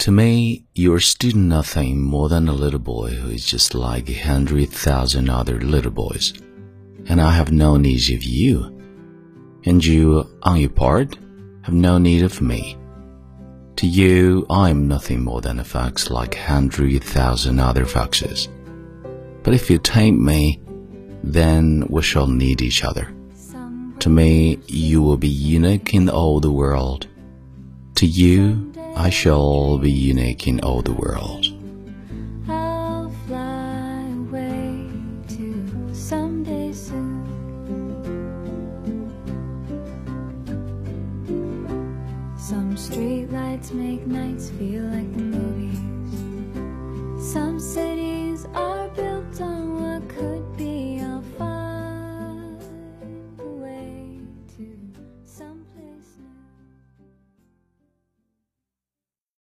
To me, you're still nothing more than a little boy who is just like a hundred thousand other little boys. And I have no need of you. And you, on your part, have no need of me. To you, I am nothing more than a fox like a hundred thousand other foxes. But if you tame me, then we shall need each other. To me, you will be unique in all the world. To you, I shall be unique in all the world. I'll fly away to someday soon. Some streetlights make nights feel like the movies. Some city